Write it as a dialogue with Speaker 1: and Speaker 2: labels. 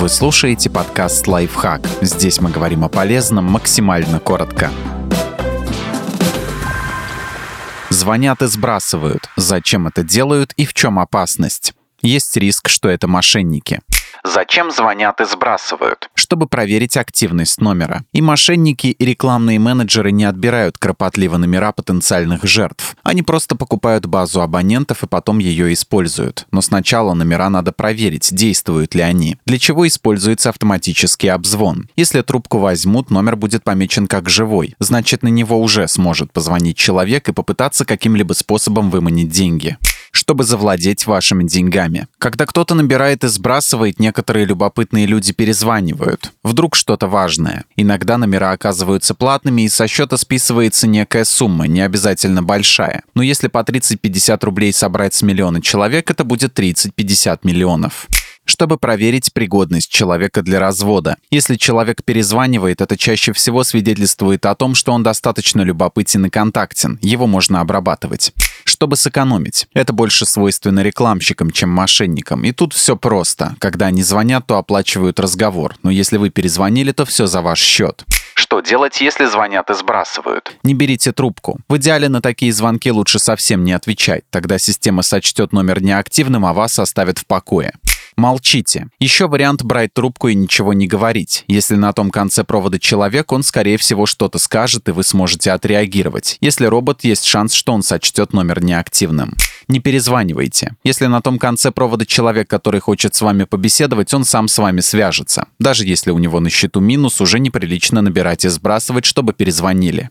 Speaker 1: Вы слушаете подкаст «Лайфхак». Здесь мы говорим о полезном максимально коротко. Звонят и сбрасывают. Зачем это делают и в чем опасность? Есть риск, что это мошенники. Зачем звонят и сбрасывают? Чтобы проверить активность номера. И мошенники, и рекламные менеджеры не отбирают кропотливо номера потенциальных жертв. Они просто покупают базу абонентов и потом ее используют. Но сначала номера надо проверить, действуют ли они. Для чего используется автоматический обзвон. Если трубку возьмут, номер будет помечен как живой. Значит, на него уже сможет позвонить человек и попытаться каким-либо способом выманить деньги чтобы завладеть вашими деньгами. Когда кто-то набирает и сбрасывает, некоторые любопытные люди перезванивают. Вдруг что-то важное. Иногда номера оказываются платными, и со счета списывается некая сумма, не обязательно большая. Но если по 30-50 рублей собрать с миллиона человек, это будет 30-50 миллионов чтобы проверить пригодность человека для развода. Если человек перезванивает, это чаще всего свидетельствует о том, что он достаточно любопытен и контактен, его можно обрабатывать чтобы сэкономить. Это больше свойственно рекламщикам, чем мошенникам. И тут все просто. Когда они звонят, то оплачивают разговор. Но если вы перезвонили, то все за ваш счет. Что делать, если звонят и сбрасывают? Не берите трубку. В идеале на такие звонки лучше совсем не отвечать. Тогда система сочтет номер неактивным, а вас оставит в покое. Молчите. Еще вариант брать трубку и ничего не говорить. Если на том конце провода человек, он, скорее всего, что-то скажет, и вы сможете отреагировать. Если робот, есть шанс, что он сочтет номер неактивным. Не перезванивайте. Если на том конце провода человек, который хочет с вами побеседовать, он сам с вами свяжется. Даже если у него на счету минус, уже неприлично набирать и сбрасывать, чтобы перезвонили.